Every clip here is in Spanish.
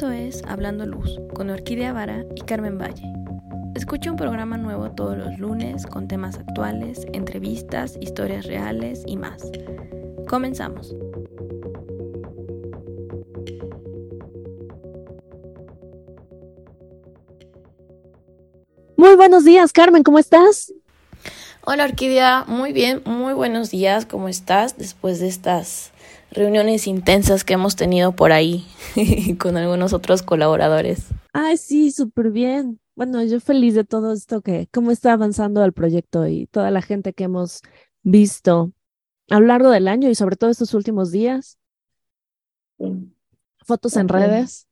Esto es Hablando Luz con Orquídea Vara y Carmen Valle. Escucha un programa nuevo todos los lunes con temas actuales, entrevistas, historias reales y más. Comenzamos. Muy buenos días, Carmen, ¿cómo estás? Hola Orquídea, muy bien, muy buenos días, ¿cómo estás después de estas reuniones intensas que hemos tenido por ahí con algunos otros colaboradores. Ay, sí, súper bien. Bueno, yo feliz de todo esto que, cómo está avanzando el proyecto y toda la gente que hemos visto a lo largo del año y sobre todo estos últimos días. Fotos en redes,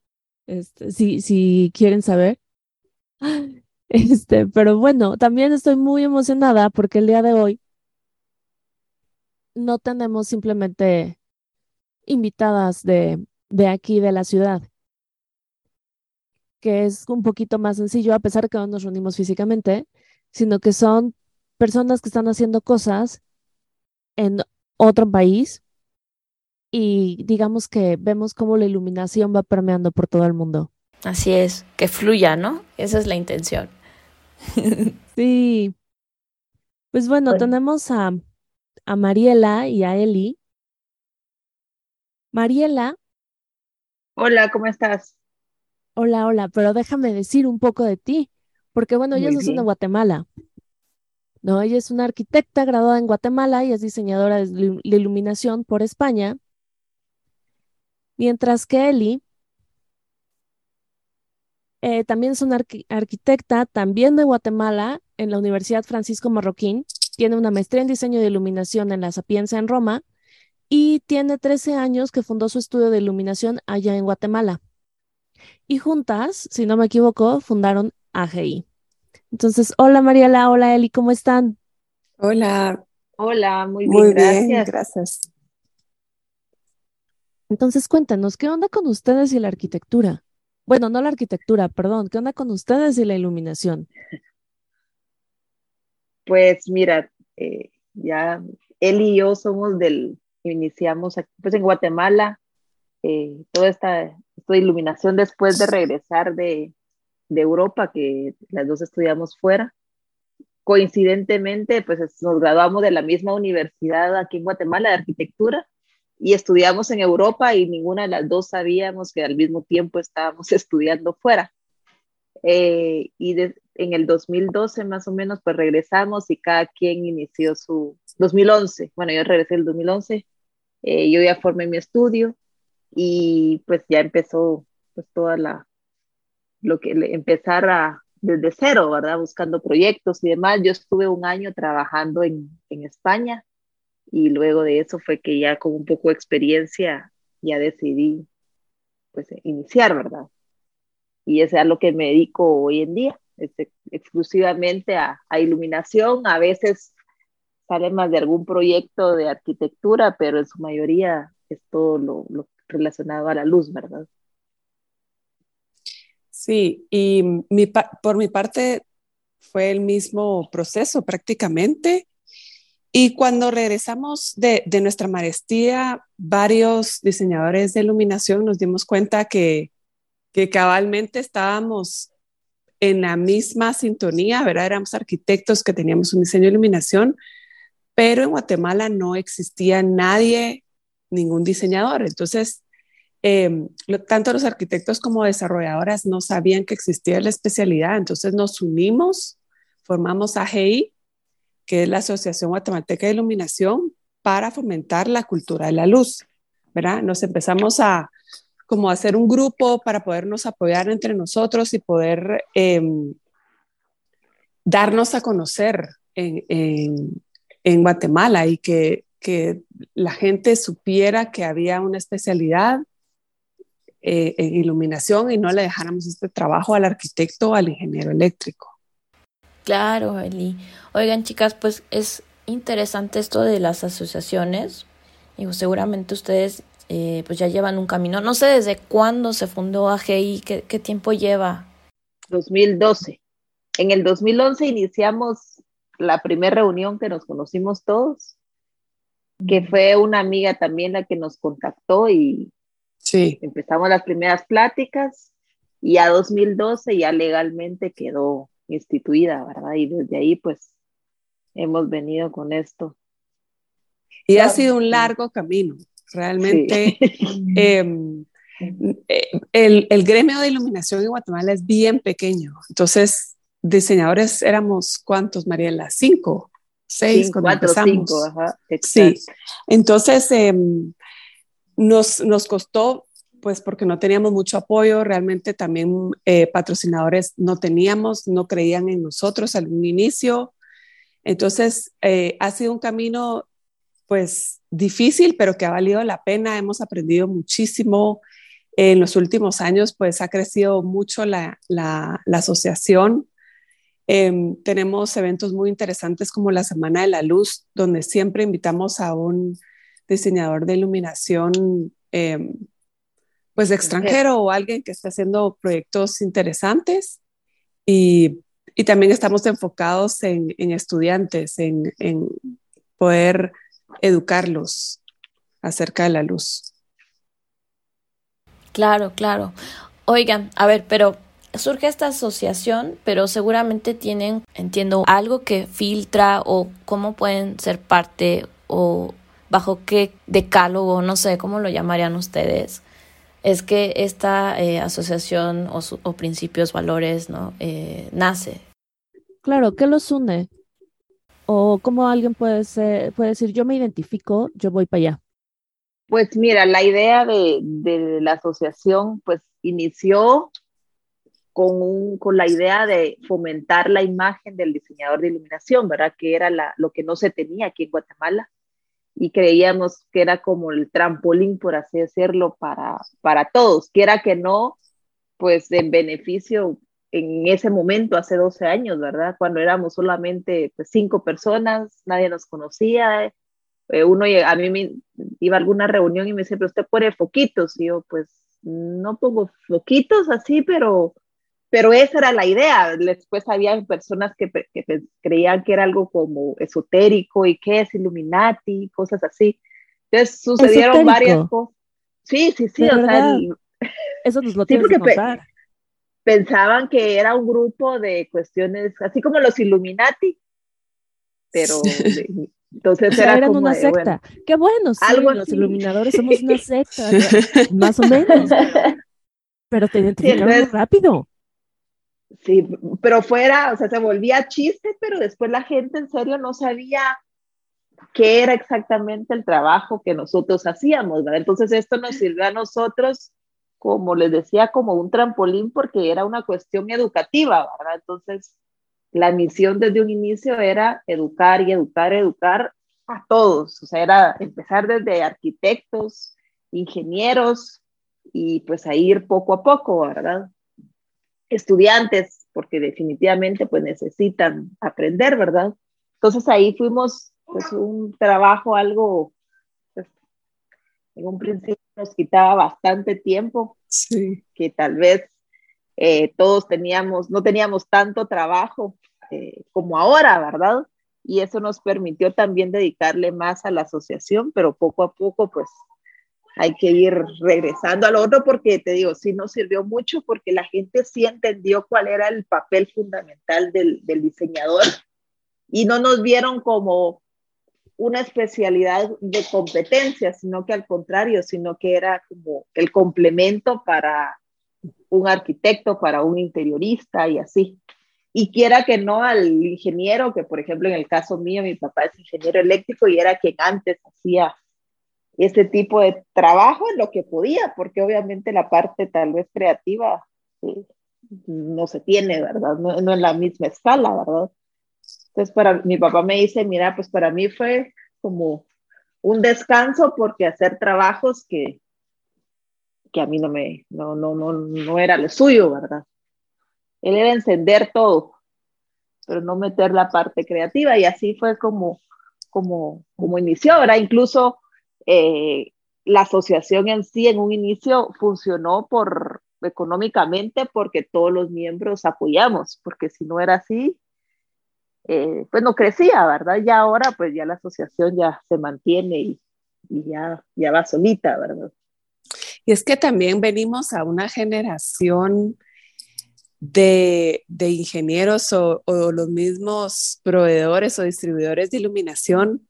este, si, si quieren saber. Este, pero bueno, también estoy muy emocionada porque el día de hoy no tenemos simplemente invitadas de, de aquí, de la ciudad, que es un poquito más sencillo, a pesar de que no nos reunimos físicamente, sino que son personas que están haciendo cosas en otro país y digamos que vemos cómo la iluminación va permeando por todo el mundo. Así es, que fluya, ¿no? Esa es la intención. sí. Pues bueno, tenemos a, a Mariela y a Eli, Mariela. Hola, ¿cómo estás? Hola, hola, pero déjame decir un poco de ti, porque bueno, ella es de Guatemala. No, ella es una arquitecta graduada en Guatemala y es diseñadora de iluminación por España. Mientras que Eli eh, también es una arquitecta, también de Guatemala, en la Universidad Francisco Marroquín. Tiene una maestría en diseño de iluminación en la Sapienza en Roma y tiene 13 años que fundó su estudio de iluminación allá en Guatemala. Y juntas, si no me equivoco, fundaron AGI. Entonces, hola Mariela, hola Eli, ¿cómo están? Hola. Hola, muy bien, gracias. gracias. Entonces, cuéntanos, ¿qué onda con ustedes y la arquitectura? Bueno, no la arquitectura, perdón, ¿qué onda con ustedes y la iluminación? Pues mira, eh, ya él y yo somos del, iniciamos pues en Guatemala, eh, toda esta, esta, iluminación después de regresar de, de, Europa, que las dos estudiamos fuera. Coincidentemente, pues nos graduamos de la misma universidad aquí en Guatemala de arquitectura y estudiamos en Europa y ninguna de las dos sabíamos que al mismo tiempo estábamos estudiando fuera. Eh, y en el 2012 más o menos, pues regresamos y cada quien inició su 2011. Bueno, yo regresé el 2011 eh, yo ya formé mi estudio y pues ya empezó pues toda la, lo que empezar a, desde cero, ¿verdad? Buscando proyectos y demás. Yo estuve un año trabajando en, en España y luego de eso fue que ya con un poco de experiencia ya decidí pues iniciar, ¿verdad? Y es a lo que me dedico hoy en día, exclusivamente a, a iluminación, a veces sale más de algún proyecto de arquitectura, pero en su mayoría es todo lo, relacionado a la luz, ¿verdad? Sí, y mi, por mi parte fue el mismo proceso prácticamente. Y cuando regresamos de, de, nuestra maestría, varios diseñadores de iluminación nos dimos cuenta que, que cabalmente estábamos en la misma sintonía, ¿verdad? Éramos arquitectos que teníamos un diseño de iluminación, pero en Guatemala no existía nadie, ningún diseñador. Entonces, em, tanto los arquitectos como desarrolladoras no sabían que existía la especialidad, entonces nos unimos, formamos AGI, que es la Asociación Guatemalteca de Iluminación, para fomentar la cultura de la luz, ¿verdad? Nos empezamos a como hacer un grupo para podernos apoyar entre nosotros y poder em, darnos a conocer en, en Guatemala y que, que la gente supiera que había una especialidad eh, en iluminación y no le dejáramos este trabajo al arquitecto o al ingeniero eléctrico. Claro, Eli. Oigan, chicas, pues es interesante esto de las asociaciones. Digo, seguramente ustedes eh, pues ya llevan un camino. No sé desde cuándo se fundó AGI, qué, qué tiempo lleva. 2012. En el 2011 iniciamos la primera reunión que nos conocimos todos, que fue una amiga también la que nos contactó y, Sí. Empezamos las primeras pláticas y a 2012 ya legalmente quedó instituida, ¿verdad? Y desde ahí pues hemos venido con esto. Y ha sido un largo camino, realmente. Em, eh, el, el, gremio de iluminación en Guatemala es bien pequeño, entonces diseñadores éramos cuántos, Mariela, cinco, seis, cuando cuatro, empezamos. Cinco, ajá, sí, entonces em, nos, nos costó pues porque no teníamos mucho apoyo, realmente también eh, patrocinadores no teníamos, no creían en nosotros al inicio. Entonces, eh, ha sido un camino pues difícil, pero que ha valido la pena. Hemos aprendido muchísimo. En los últimos años, pues ha crecido mucho la, la, asociación. Em, tenemos eventos muy interesantes como la Semana de la Luz, donde siempre invitamos a un diseñador de iluminación em, pues extranjero o alguien que esté haciendo proyectos interesantes y, y también estamos enfocados en, en estudiantes, en, en, poder educarlos acerca de la luz. Claro, claro. Oigan, a ver, pero surge esta asociación, pero seguramente tienen, entiendo, algo que filtra o cómo pueden ser parte o bajo qué decálogo, no sé, cómo lo llamarían ustedes, es que esta eh, asociación o, principios, valores, ¿no? Eh, nace. Claro, ¿qué los une? O cómo alguien puede, ser, puede decir, yo me identifico, yo voy para allá. Pues mira, la idea de, de la asociación pues inició con, un, con, la idea de fomentar la imagen del diseñador de iluminación, ¿verdad? Que era la, lo que no se tenía aquí en Guatemala y creíamos que era como el trampolín, por así decirlo, para, para todos, quiera que no, pues en beneficio en ese momento, hace 12 años, ¿verdad? Cuando éramos solamente pues, cinco personas, nadie nos conocía. Eh, uno, a mí me iba a alguna reunión y me decía, pero usted pone foquitos. Y yo, pues, no pongo foquitos así, pero pero esa era la idea. Después había personas que, creían que era algo como esotérico y que es Illuminati, cosas así. Entonces sucedieron varias cosas. Sí, sí, sí. O sea, Eso nos lo sí, que contar. pensaban que era un grupo de cuestiones, así como los Illuminati, pero entonces era eran una secta. Qué bueno, sí, los iluminadores somos una secta, más o menos. Pero te identificaron rápido. Sí, pero fuera, o sea, se volvía chiste, pero después la gente en serio no sabía qué era exactamente el trabajo que nosotros hacíamos, ¿verdad? Entonces esto nos sirvió a nosotros, como les decía, como un trampolín porque era una cuestión educativa, ¿verdad? Entonces la misión desde un inicio era educar y educar, educar a todos, o sea, era empezar desde arquitectos, ingenieros y pues a ir poco a poco, ¿verdad? Estudiantes, porque definitivamente pues necesitan aprender, ¿verdad? Entonces ahí fuimos pues un trabajo algo, pues, en un principio nos quitaba bastante tiempo, sí. que tal vez eh, todos teníamos, no teníamos tanto trabajo eh, como ahora, ¿verdad? Y eso nos permitió también dedicarle más a la asociación, pero poco a poco pues hay que ir regresando al otro porque te digo, sí nos sirvió mucho porque la gente sí entendió cuál era el papel fundamental del, del diseñador y no nos vieron como una especialidad de competencia, sino que al contrario, sino que era como el complemento para un arquitecto, para un interiorista y así. Y quiera que no al ingeniero, que por ejemplo en el caso mío, mi papá es ingeniero eléctrico y era quien antes hacía ese tipo de trabajo en lo que podía, porque obviamente la parte tal vez creativa eh, no se tiene, ¿verdad? No, no, en la misma escala, ¿verdad? Entonces, para mi papá me dice, mira, pues para mí fue como un descanso porque hacer trabajos que, que a mí no me, no, no, no, no era lo suyo, ¿verdad? Él era encender todo, pero no meter la parte creativa y así fue como, como, como inició, ¿verdad? Incluso eh, la asociación en sí en un inicio funcionó por económicamente porque todos los miembros apoyamos, porque si no era así, eh, pues no crecía, ¿verdad? Ya ahora pues ya la asociación ya se mantiene y, ya, ya va solita, ¿verdad? Y es que también venimos a una generación de, ingenieros o, los mismos proveedores o distribuidores de iluminación.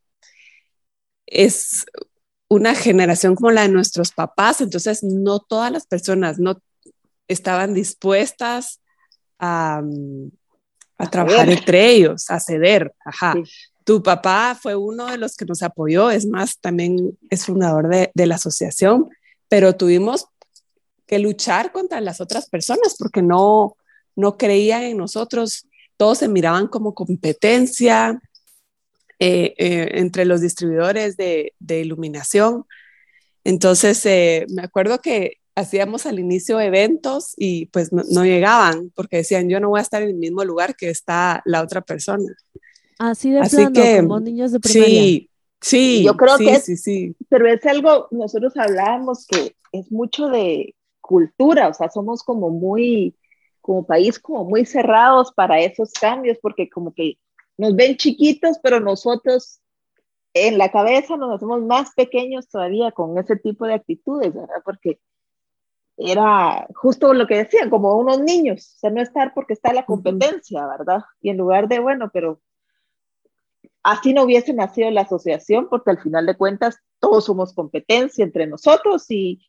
Es una generación como la de nuestros papás, entonces no todas las personas no estaban dispuestas a, trabajar entre ellos, a ceder. Ajá. Tu papá fue uno de los que nos apoyó, es más, también es fundador de, de la asociación, pero tuvimos que luchar contra las otras personas porque no, no creían en nosotros, todos se miraban como competencia eh, eh, entre los distribuidores de, iluminación. Entonces, eh, me acuerdo que hacíamos al inicio eventos y pues no, llegaban porque decían, yo no voy a estar en el mismo lugar que está la otra persona. Así de Así que, como niños de primaria. Sí, sí. Yo creo que sí, sí. Pero es algo, nosotros hablábamos que es mucho de cultura, o sea, somos como muy como país como muy cerrados para esos cambios, porque como que nos ven chiquitos, pero nosotros en la cabeza nos hacemos más pequeños todavía con ese tipo de actitudes, ¿verdad? Porque era justo lo que decían, como unos niños, o sea, no estar porque está la competencia, ¿verdad? Y en lugar de, bueno, pero así no hubiese nacido la asociación, porque al final de cuentas todos somos competencia entre nosotros y,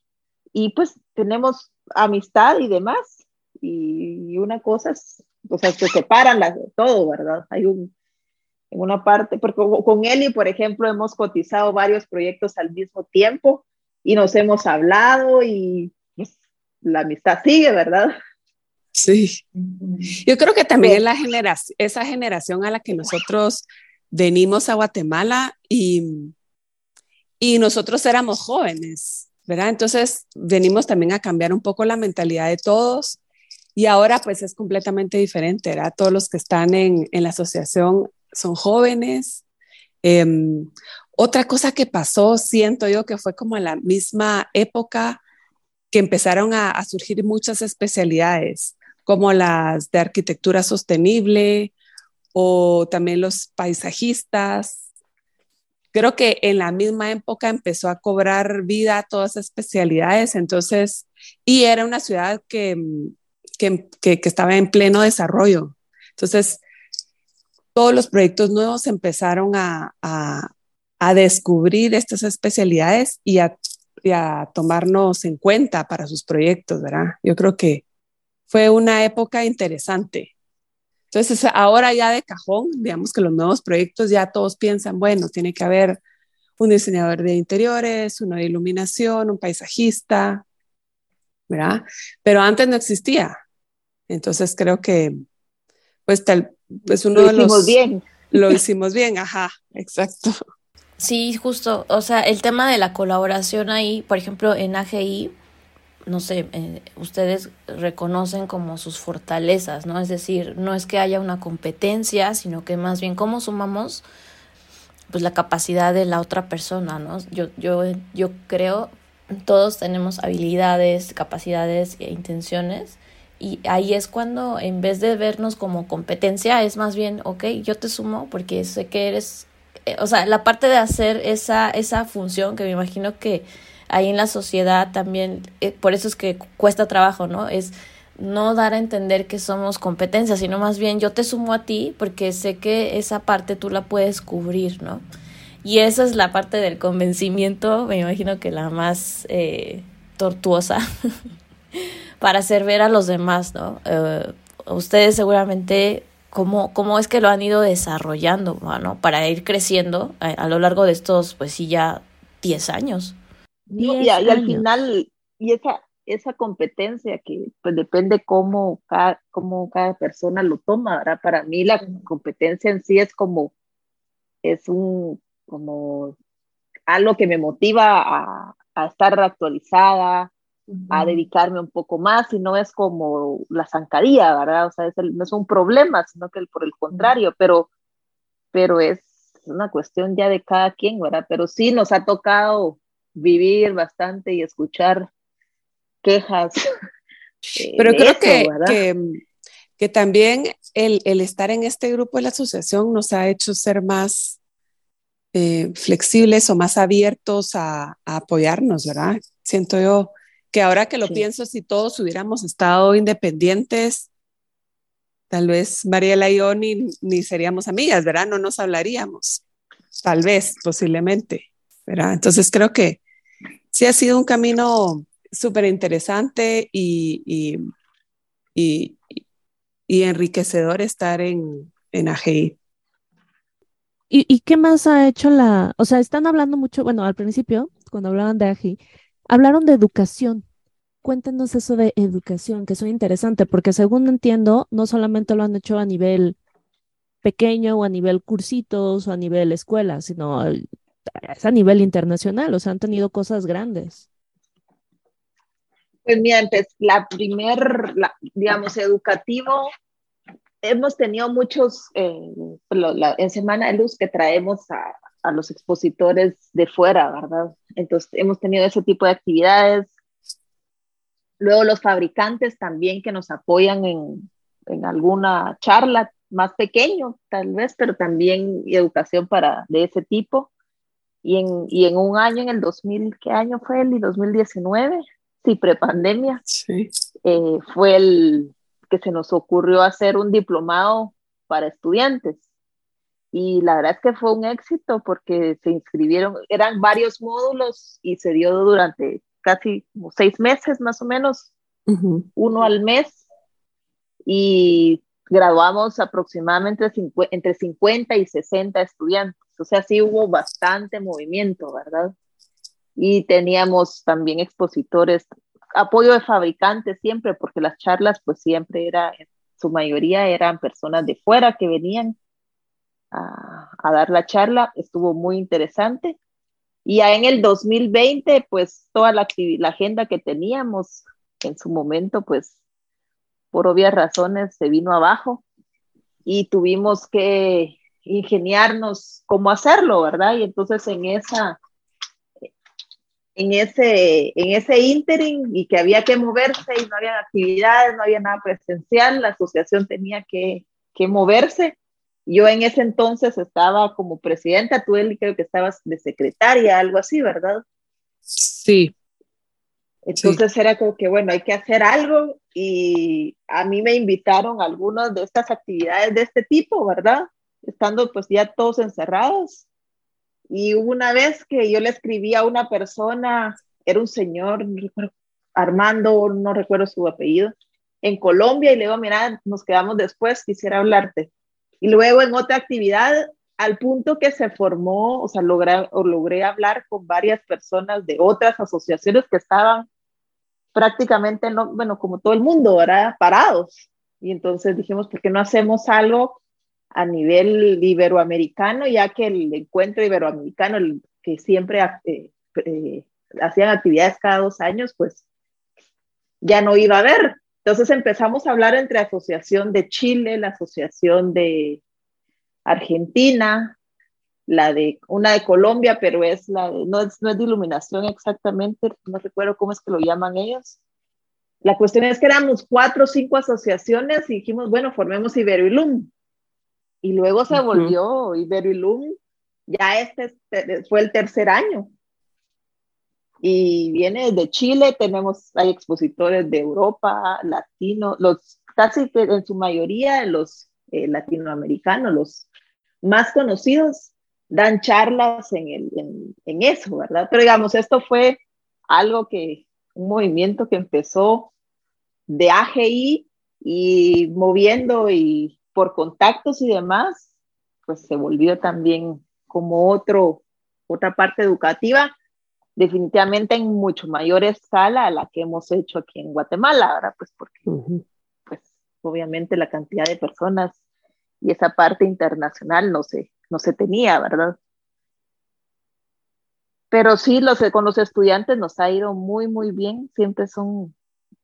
y pues tenemos amistad y demás, y, una cosa es, o sea, se separan las, todo, ¿verdad? Hay un, en una parte, porque con Eli, por ejemplo, hemos cotizado varios proyectos al mismo tiempo y nos hemos hablado y pues, la amistad sigue, ¿verdad? Sí. Yo creo que también es la generación, esa generación a la que nosotros venimos a Guatemala y, y nosotros éramos jóvenes, ¿verdad? Entonces venimos también a cambiar un poco la mentalidad de todos y ahora pues es completamente diferente, ¿verdad? Todos los que están en, en la asociación son jóvenes. Em, otra cosa que pasó, siento yo que fue como en la misma época que empezaron a, surgir muchas especialidades, como las de arquitectura sostenible o también los paisajistas. Creo que en la misma época empezó a cobrar vida todas esas especialidades, entonces, y era una ciudad que que, estaba en pleno desarrollo. Entonces, todos los proyectos nuevos empezaron a, descubrir estas especialidades y a, tomarnos en cuenta para sus proyectos, ¿verdad? Yo creo que fue una época interesante. Entonces, ahora ya de cajón, digamos que los nuevos proyectos ya todos piensan, bueno, tiene que haber un diseñador de interiores, uno de iluminación, un paisajista, ¿verdad? Pero antes no existía. Entonces creo que, pues tal, pues uno lo hicimos bien. Lo hicimos bien, ajá, exacto. Sí, justo, o sea, el tema de la colaboración ahí, por ejemplo, en AGI, no sé, eh, ustedes reconocen como sus fortalezas, ¿no? Es decir, no es que haya una competencia, sino que más bien cómo sumamos pues la capacidad de la otra persona, ¿no? Yo, yo, yo creo, todos tenemos habilidades, capacidades e intenciones y ahí es cuando en vez de vernos como competencia es más bien, ok, yo te sumo porque sé que eres, eh, o sea, la parte de hacer esa, esa función que me imagino que ahí en la sociedad también, eh, por eso es que cuesta trabajo, ¿no? Es no dar a entender que somos competencia, sino más bien yo te sumo a ti porque sé que esa parte tú la puedes cubrir, ¿no? Y esa es la parte del convencimiento, me imagino que la más eh, tortuosa. para hacer ver a los demás, ¿no? Eh, ustedes seguramente cómo, cómo es que lo han ido desarrollando, ¿no? Para ir creciendo a, lo largo de estos, pues sí, ya 10 años. y, al final, y esa, esa competencia que pues depende cómo cada, cómo cada persona lo toma, ¿verdad? Para mí la competencia en sí es como, es un, como algo que me motiva a, a estar actualizada, a dedicarme un poco más y no es como la zancadilla, ¿verdad? O sea, es no es un problema, sino que por el contrario, pero, pero es una cuestión ya de cada quien, ¿verdad? Pero sí nos ha tocado vivir bastante y escuchar quejas. Pero creo que, que, también el, el, estar en este grupo de la asociación nos ha hecho ser más eh, flexibles o más abiertos a, a apoyarnos, ¿verdad? Siento yo que ahora que lo pienso, si todos hubiéramos estado independientes, tal vez Mariela y yo ni, ni, seríamos amigas, ¿verdad? No nos hablaríamos, tal vez, posiblemente, ¿verdad? Entonces creo que sí ha sido un camino súper interesante y, y, y, y, enriquecedor estar en, en AGI. ¿Y, ¿Y qué más ha hecho la, o sea, están hablando mucho, bueno, al principio, cuando hablaban de AGI, hablaron de educación. Cuéntenos eso de educación, que es muy interesante, porque según entiendo, no solamente lo han hecho a nivel pequeño o a nivel cursitos o a nivel escuela, sino es a nivel internacional, o sea, han tenido cosas grandes. Pues mira, la primer, digamos, educativo, hemos tenido muchos, eh, en Semana de Luz que traemos a, a los expositores de fuera, ¿verdad? Entonces, hemos tenido ese tipo de actividades. Luego los fabricantes también que nos apoyan en, en alguna charla más pequeño, tal vez, pero también educación para de ese tipo. Y en, y en un año, en el 2000, ¿qué año fue el? 2019, sí, prepandemia, sí. Eh, fue el que se nos ocurrió hacer un diplomado para estudiantes y la verdad es que fue un éxito porque se inscribieron, eran varios módulos y se dio durante casi como seis meses más o menos, uno al mes, y graduamos aproximadamente entre 50 y 60 estudiantes, o sea, sí hubo bastante movimiento, ¿verdad? Y teníamos también expositores, apoyo de fabricantes siempre, porque las charlas pues siempre era, su mayoría eran personas de fuera que venían a, dar la charla, estuvo muy interesante. Y ya en el 2020, pues toda la, la agenda que teníamos en su momento, pues por obvias razones se vino abajo y tuvimos que ingeniarnos cómo hacerlo, ¿verdad? Y entonces en esa en ese en ese y que había que moverse y no había actividades, no había nada presencial, la asociación tenía que, que moverse yo en ese entonces estaba como presidenta, tú él creo que estabas de secretaria, algo así, ¿verdad? Sí. Entonces era como que, bueno, hay que hacer algo y a mí me invitaron a algunas de estas actividades de este tipo, ¿verdad? Estando pues ya todos encerrados. Y una vez que yo le escribí a una persona, era un señor, Armando, no recuerdo su apellido, en Colombia y le digo, mira, nos quedamos después, quisiera hablarte. Y luego en otra actividad, al punto que se formó, o sea, logré, o logré hablar con varias personas de otras asociaciones que estaban prácticamente, no, bueno, como todo el mundo, ¿verdad? Parados. Y entonces dijimos, ¿por qué no hacemos algo a nivel iberoamericano, ya que el encuentro iberoamericano, el, que siempre eh, eh, hacían actividades cada dos años, pues ya no iba a haber. Entonces empezamos a hablar entre Asociación de Chile, la Asociación de Argentina, la de una de Colombia, pero es la no, es, no es de iluminación exactamente, no recuerdo cómo es que lo llaman ellos. La cuestión es que éramos cuatro o cinco asociaciones y dijimos, bueno, formemos Iberoilum. Y luego se volvió Iberoilum, ya este fue el tercer año y viene de Chile, tenemos, hay expositores de Europa, latino, los casi en su mayoría los eh, latinoamericanos, los más conocidos, dan charlas en, el, en, eso, ¿verdad? Pero digamos, esto fue algo que, un movimiento que empezó de AGI y moviendo y por contactos y demás, pues se volvió también como otro, otra parte educativa definitivamente en mucho mayor escala a la que hemos hecho aquí en Guatemala, ¿verdad? Pues porque, pues obviamente la cantidad de personas y esa parte internacional no se, no se tenía, ¿verdad? Pero sí, los, con los estudiantes nos ha ido muy, muy bien. Siempre son,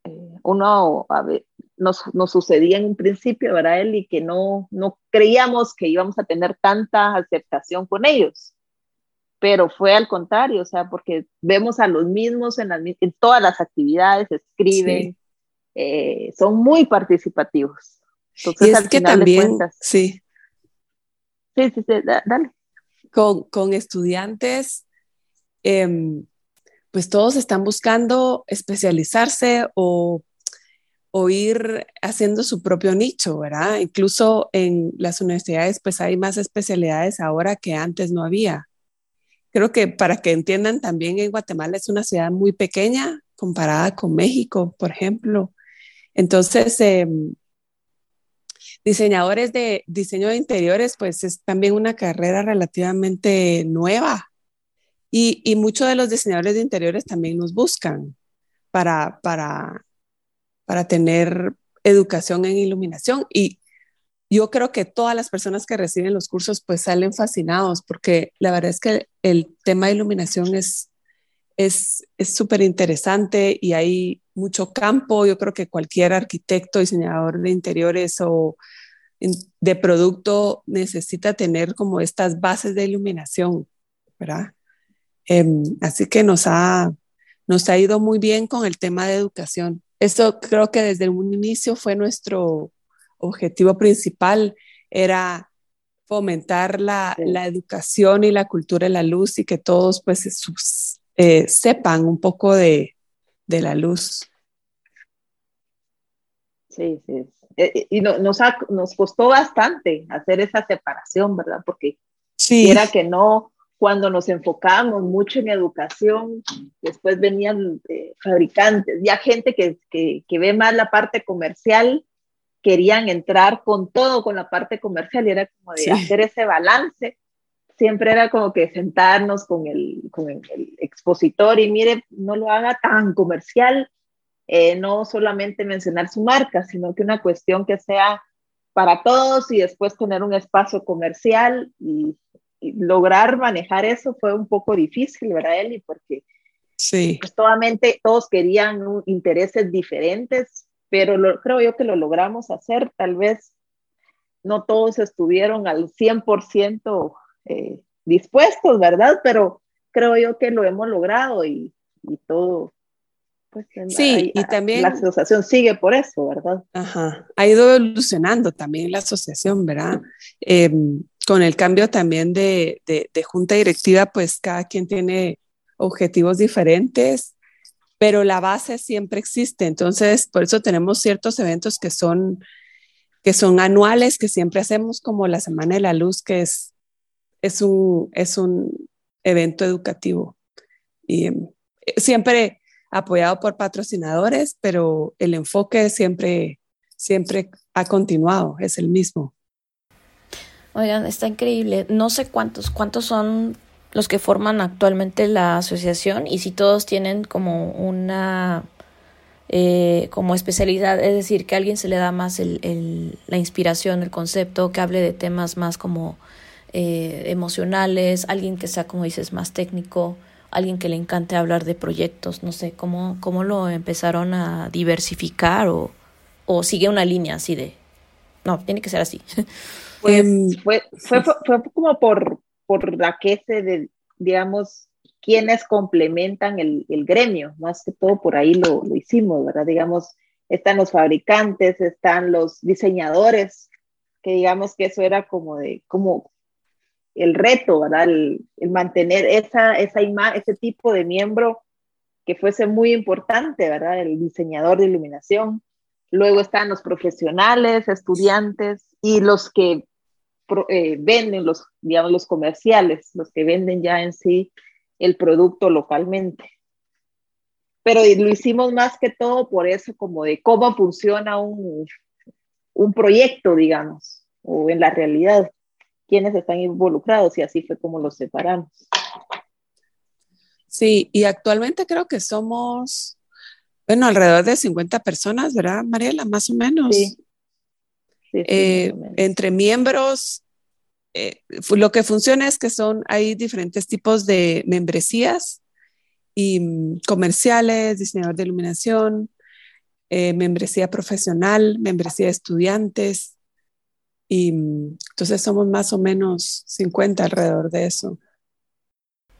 eh, uno, a ver, nos, nos, sucedía en un principio, ¿verdad, Y Que no, no creíamos que íbamos a tener tanta aceptación con ellos pero fue al contrario, o sea, porque vemos a los mismos en, en todas las actividades, escriben, eh, son muy participativos. Entonces, y es que también, sí. Sí, sí, sí, dale. Con, con estudiantes, eh, pues todos están buscando especializarse o, o ir haciendo su propio nicho, ¿verdad? Incluso en las universidades, pues hay más especialidades ahora que antes no había. Creo que para que entiendan también en Guatemala es una ciudad muy pequeña comparada con México, por ejemplo. Entonces, em, diseñadores de diseño de interiores, pues es también una carrera relativamente nueva. Y, y muchos de los diseñadores de interiores también nos buscan para, para, para tener educación en iluminación. Y yo creo que todas las personas que reciben los cursos pues salen fascinados porque la verdad es que el tema de iluminación es es súper interesante y hay mucho campo. Yo creo que cualquier arquitecto, diseñador de interiores o de producto necesita tener como estas bases de iluminación, ¿verdad? Em, así que nos ha, nos ha ido muy bien con el tema de educación. Esto creo que desde un inicio fue nuestro objetivo principal, era fomentar la, la, educación y la cultura de la luz y que todos pues sus, eh, sepan un poco de, de, la luz. Sí, sí. Eh, eh, y no, nos, nos costó bastante hacer esa separación, ¿verdad? Porque sí. era que no, cuando nos enfocábamos mucho en educación, después venían fabricantes, ya gente que, que, que, ve más la parte comercial, querían entrar con todo, con la parte comercial, y era como de hacer ese balance siempre era como que sentarnos con el, con el, expositor y mire, no lo haga tan comercial, eh, no solamente mencionar su marca, sino que una cuestión que sea para todos y después tener un espacio comercial y, lograr manejar eso fue un poco difícil, ¿verdad, Eli? Porque sí. pues, todos querían intereses diferentes, pero lo, creo yo que lo logramos hacer, tal vez no todos estuvieron al 100% eh, dispuestos, ¿verdad? Pero creo yo que lo hemos logrado y, y todo. Pues, sí, y también la asociación sigue por eso, ¿verdad? Ajá, ha ido evolucionando también la asociación, ¿verdad? Em, con el cambio también de, de, de junta directiva, pues cada quien tiene objetivos diferentes, pero la base siempre existe. Entonces, por eso tenemos ciertos eventos que son, que son anuales, que siempre hacemos como la Semana de la Luz, que es es un, es un evento educativo y em, siempre apoyado por patrocinadores, pero el enfoque siempre, siempre ha continuado, es el mismo. Oigan, está increíble. No sé cuántos, cuántos son los que forman actualmente la asociación y si todos tienen como una eh, como especialidad, es decir, que a alguien se le da más el, el, la inspiración, el concepto, que hable de temas más como eh, emocionales, alguien que sea, como dices, más técnico, alguien que le encante hablar de proyectos, no sé, ¿cómo, cómo lo empezaron a diversificar o, o sigue una línea así de, no, tiene que ser así? Pues em, fue, fue, fue, como por, por la que se, de, digamos, quienes complementan el, el, gremio, más que todo por ahí lo, lo hicimos, ¿verdad? Digamos, están los fabricantes, están los diseñadores, que digamos que eso era como de, como, el reto, ¿verdad? El, mantener esa, esa ese tipo de miembro que fuese muy importante, ¿verdad? El diseñador de iluminación. Luego están los profesionales, estudiantes y los que eh, venden, los, digamos, los comerciales, los que venden ya en sí el producto localmente. Pero lo hicimos más que todo por eso, como de cómo funciona un, un proyecto, digamos, o en la realidad quiénes están involucrados y así fue como los separamos. Sí, y actualmente creo que somos, bueno, alrededor de 50 personas, ¿verdad, Mariela? Más o menos. Sí. Eh, entre miembros, eh, lo que funciona es que son, hay diferentes tipos de membresías y mm, comerciales, diseñador de iluminación, eh, membresía profesional, membresía de estudiantes, y entonces somos más o menos 50 alrededor de eso.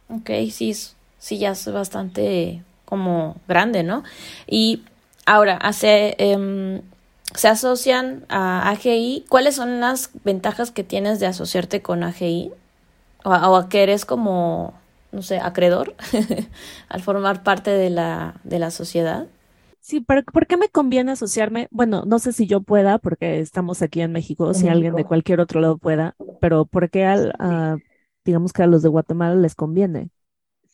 Ok, sí, sí, ya es bastante como grande, ¿no? Y ahora, hace, em, se asocian a AGI. ¿Cuáles son las ventajas que tienes de asociarte con AGI? O, o a que eres como, no sé, acreedor al formar parte de la, de la sociedad. Sí, pero ¿por qué me conviene asociarme? Bueno, no sé si yo pueda, porque estamos aquí en México, si alguien de cualquier otro lado pueda, pero ¿por qué al, digamos que a los de Guatemala les conviene?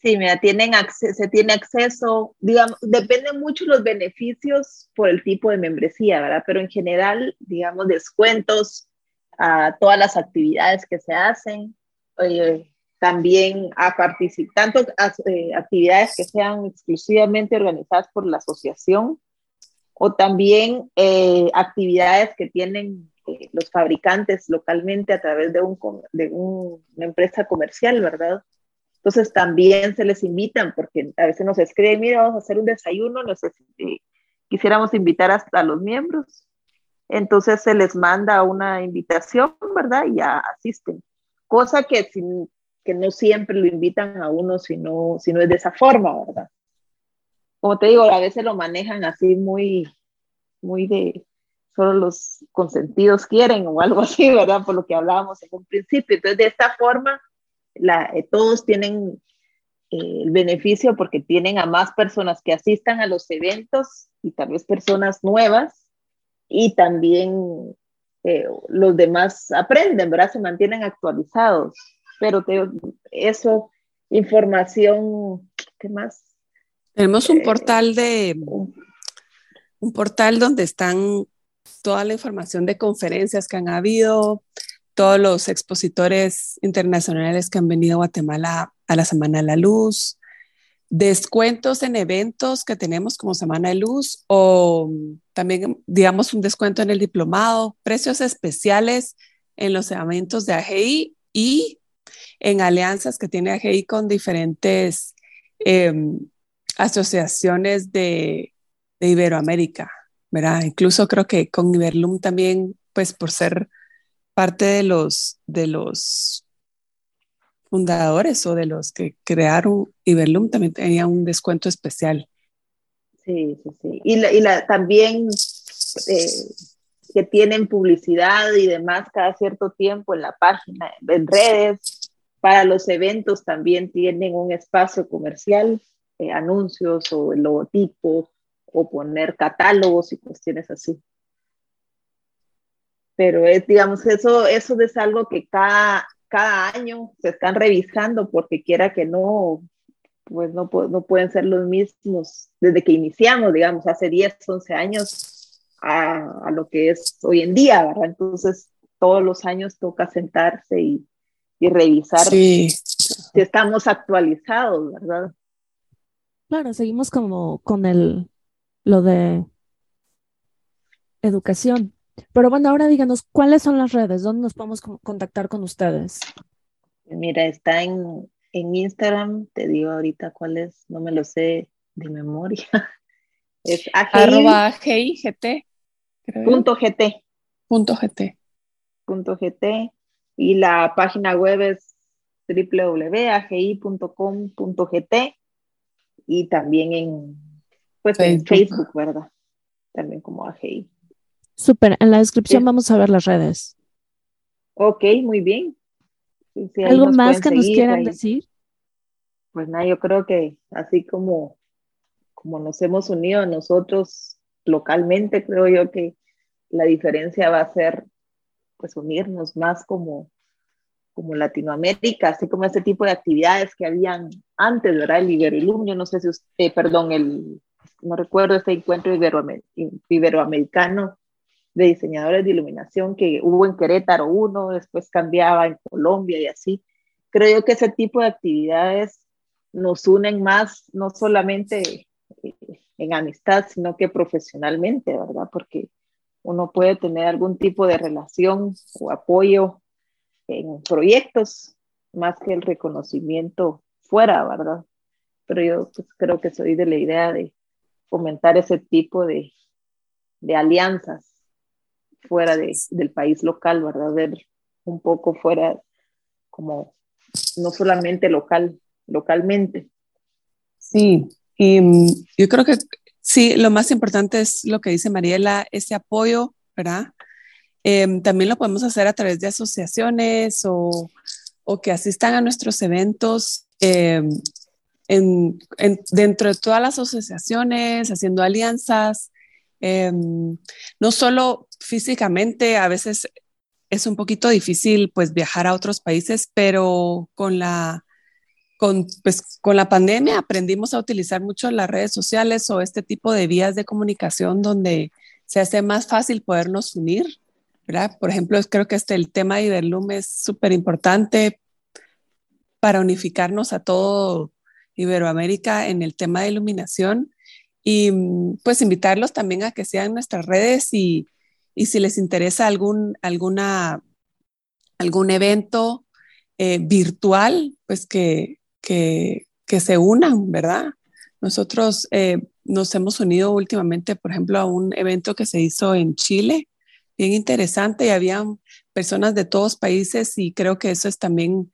Sí, mira, tienen se tiene acceso, digamos, dependen mucho los beneficios por el tipo de membresía, ¿verdad? Pero en general, digamos, descuentos a todas las actividades que se hacen, también a participar, tanto eh, actividades que sean exclusivamente organizadas por la asociación o también eh, actividades que tienen eh, los fabricantes localmente a través de, un, de una empresa comercial, ¿verdad? Entonces también se les invitan, porque a veces nos escriben, mira, vamos a hacer un desayuno, nos, quisiéramos invitar hasta a los miembros. Entonces se les manda una invitación, ¿verdad? Y ya asisten. Cosa que, sin, que no siempre lo invitan a uno si no, si no es de esa forma, ¿verdad? Como te digo, a veces lo manejan así muy, muy de, solo los consentidos quieren o algo así, ¿verdad? Por lo que hablábamos en un principio. Entonces, de esta forma, eh, todos tienen eh, el beneficio porque tienen a más personas que asistan a los eventos y tal vez personas nuevas y también eh, los demás aprenden, ¿verdad? Se mantienen actualizados. Pero te, eso, información, ¿qué más? Tenemos un portal de, un portal donde están toda la información de conferencias que han habido, todos los expositores internacionales que han venido a Guatemala a la Semana de la Luz, descuentos en eventos que tenemos como Semana de Luz o también, digamos, un descuento en el diplomado, precios especiales en los eventos de AGI y en alianzas que tiene AGI con diferentes em, asociaciones de, de, Iberoamérica, ¿verdad? Incluso creo que con Iberlum también, pues por ser parte de los, de los fundadores o de los que crearon Iberlum también tenía un descuento especial. Sí, sí, sí. Y, la, y la, también eh, que tienen publicidad y demás cada cierto tiempo en la página, en redes, para los eventos también tienen un espacio comercial, eh, anuncios o el logotipo o poner catálogos y cuestiones así pero es, digamos, eso, eso es algo que cada, cada año se están revisando porque quiera que no, pues no, no pueden ser los mismos desde que iniciamos, digamos, hace 10, 11 años a, a, lo que es hoy en día, ¿verdad? Entonces, todos los años toca sentarse y, y revisar si estamos actualizados, ¿verdad? Claro, seguimos como con el, lo de educación. Pero bueno, ahora díganos, ¿cuáles son las redes? ¿Dónde nos podemos contactar con ustedes? Mira, está en, en Instagram, te digo ahorita cuál es, no me lo sé de memoria. Es arroba GIGT. Punto GT. Punto GT. Punto GT. Y la página web es www.agi.com.gt y también en, pues, en Facebook, ¿verdad? También como AGI. Súper, en la descripción vamos a ver las redes. Ok, muy bien. ¿Algo más que nos quieran decir? Pues nada, yo creo que así como, como nos hemos unido nosotros localmente, creo yo que la diferencia va a ser pues unirnos más como, como Latinoamérica, así como ese tipo de actividades que habían antes, ¿verdad? El Iberilum, yo no sé si usted, eh, perdón, el, no recuerdo este encuentro iberoamericano de diseñadores de iluminación que hubo en Querétaro uno, después cambiaba en Colombia y así. Creo yo que ese tipo de actividades nos unen más, no solamente eh, en amistad, sino que profesionalmente, ¿verdad? Porque uno puede tener algún tipo de relación o apoyo en proyectos más que el reconocimiento fuera, ¿verdad? Pero yo pues, creo que soy de la idea de fomentar ese tipo de, de alianzas fuera de, del país local, ¿verdad? Ver un poco fuera, como no solamente local, localmente. Sí, y mm, yo creo que sí, lo más importante es lo que dice Mariela, ese apoyo, ¿verdad? Em, también lo podemos hacer a través de asociaciones o, o, que asistan a nuestros eventos em, en, dentro de todas las asociaciones, haciendo alianzas, em, no solo físicamente, a veces es un poquito difícil pues viajar a otros países, pero con la, con, pues, con la pandemia aprendimos a utilizar mucho las redes sociales o este tipo de vías de comunicación donde se hace más fácil podernos unir, ¿verdad? Por ejemplo, creo que este, el tema de Iberlum es súper importante para unificarnos a todo Iberoamérica en el tema de iluminación y pues invitarlos también a que sean nuestras redes y, y si les interesa algún, alguna, algún evento eh, virtual, pues que, que, que, se unan, ¿verdad? Nosotros eh, nos hemos unido últimamente, por ejemplo, a un evento que se hizo en Chile, bien interesante, y había personas de todos países y creo que eso es también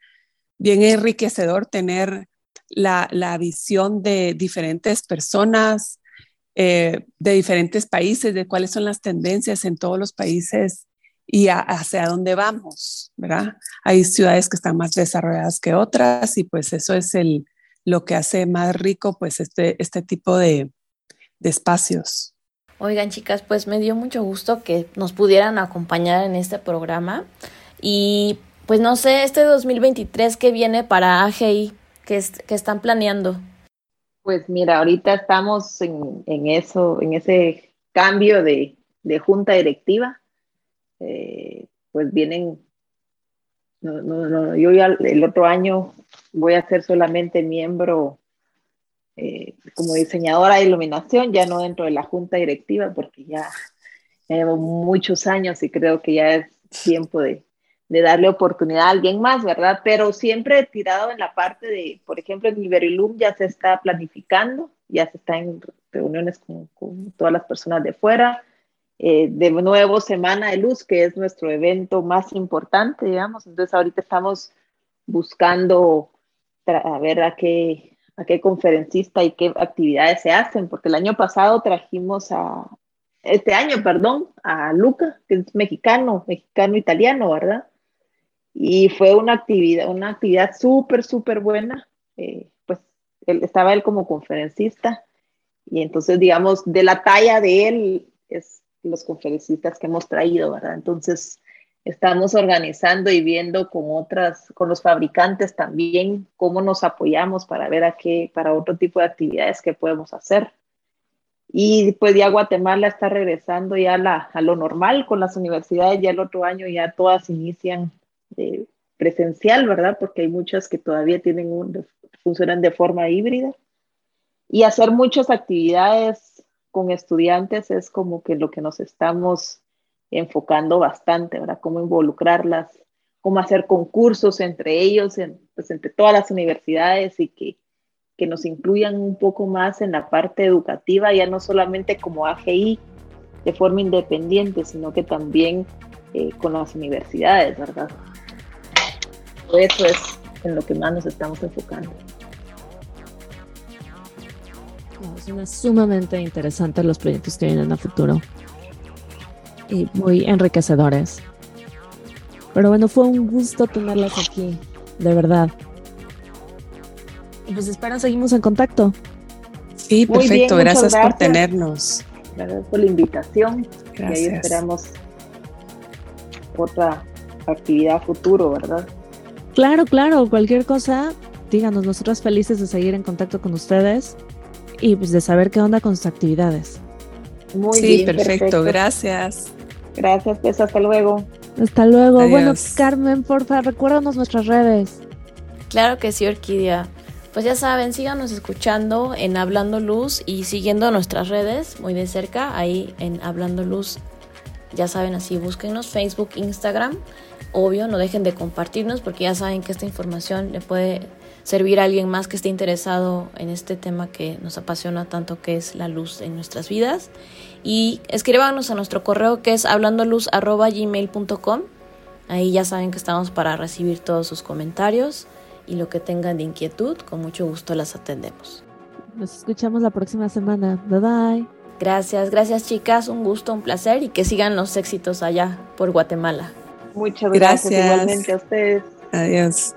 bien enriquecedor tener la, la visión de diferentes personas, eh, de diferentes países, de cuáles son las tendencias en todos los países y hacia dónde vamos, ¿verdad? Hay ciudades que están más desarrolladas que otras y pues eso es el, lo que hace más rico pues este, este tipo de, de espacios. Oigan chicas, pues me dio mucho gusto que nos pudieran acompañar en este programa y pues no sé, este 2023 que viene para AGI, que, están planeando. Pues mira, ahorita estamos en, eso, en ese cambio de, junta directiva. Eh, pues vienen, no, no, no, yo ya el otro año voy a ser solamente miembro eh, como diseñadora de iluminación, ya no dentro de la junta directiva, porque ya, ya llevo muchos años y creo que ya es tiempo de, de darle oportunidad a alguien más, ¿verdad? Pero siempre tirado en la parte de, por ejemplo, en Iberilum ya se está planificando, ya se está en reuniones con, todas las personas de fuera. Eh, de nuevo, Semana de Luz, que es nuestro evento más importante, digamos. Entonces, ahorita estamos buscando a ver a qué, a qué conferencista y qué actividades se hacen, porque el año pasado trajimos a, este año, perdón, a Luca, que es mexicano, mexicano-italiano, ¿verdad? Y fue una actividad, una actividad súper, súper buena. Eh, pues él, estaba él como conferencista y entonces, digamos, de la talla de él es los conferencistas que hemos traído, ¿verdad? Entonces, estamos organizando y viendo con otras, con los fabricantes también, cómo nos apoyamos para ver a qué, para otro tipo de actividades que podemos hacer. Y pues ya Guatemala está regresando ya la, a lo normal con las universidades, ya el otro año ya todas inician presencial, ¿verdad? Porque hay muchas que todavía tienen un, funcionan de forma híbrida. Y hacer muchas actividades con estudiantes es como que lo que nos estamos enfocando bastante, ¿verdad? Cómo involucrarlas, cómo hacer concursos entre ellos, pues entre todas las universidades y que, que nos incluyan un poco más en la parte educativa, ya no solamente como AGI de forma independiente, sino que también eh, con las universidades, ¿verdad? Eso es en lo que más nos estamos enfocando. Es sumamente interesante los proyectos que vienen a futuro y muy enriquecedores. Pero bueno, fue un gusto tenerlas aquí, de verdad. Pues espero seguimos en contacto. Sí, perfecto. gracias, por tenernos. Gracias por la invitación. Gracias. Y ahí esperamos otra actividad futuro, ¿verdad? Claro, claro, cualquier cosa, díganos, nosotros felices de seguir en contacto con ustedes y pues de saber qué onda con sus actividades. Muy sí, perfecto, gracias. Gracias, pues hasta luego. Hasta luego. Bueno, Carmen, porfa, recuérdanos nuestras redes. Claro que sí, Orquídea. Pues ya saben, síganos escuchando en Hablando Luz y siguiendo nuestras redes muy de cerca, ahí en Hablando Luz. Ya saben, así búsquenos Facebook, Instagram obvio, no dejen de compartirnos porque ya saben que esta información le puede servir a alguien más que esté interesado en este tema que nos apasiona tanto que es la luz en nuestras vidas. Y escríbanos a nuestro correo que es hablandoluz.gmail.com. Ahí ya saben que estamos para recibir todos sus comentarios y lo que tengan de inquietud, con mucho gusto las atendemos. Nos escuchamos la próxima semana. Bye bye. Gracias, gracias chicas, un gusto, un placer y que sigan los éxitos allá por Guatemala. Muchas gracias, igualmente a ustedes. Adiós.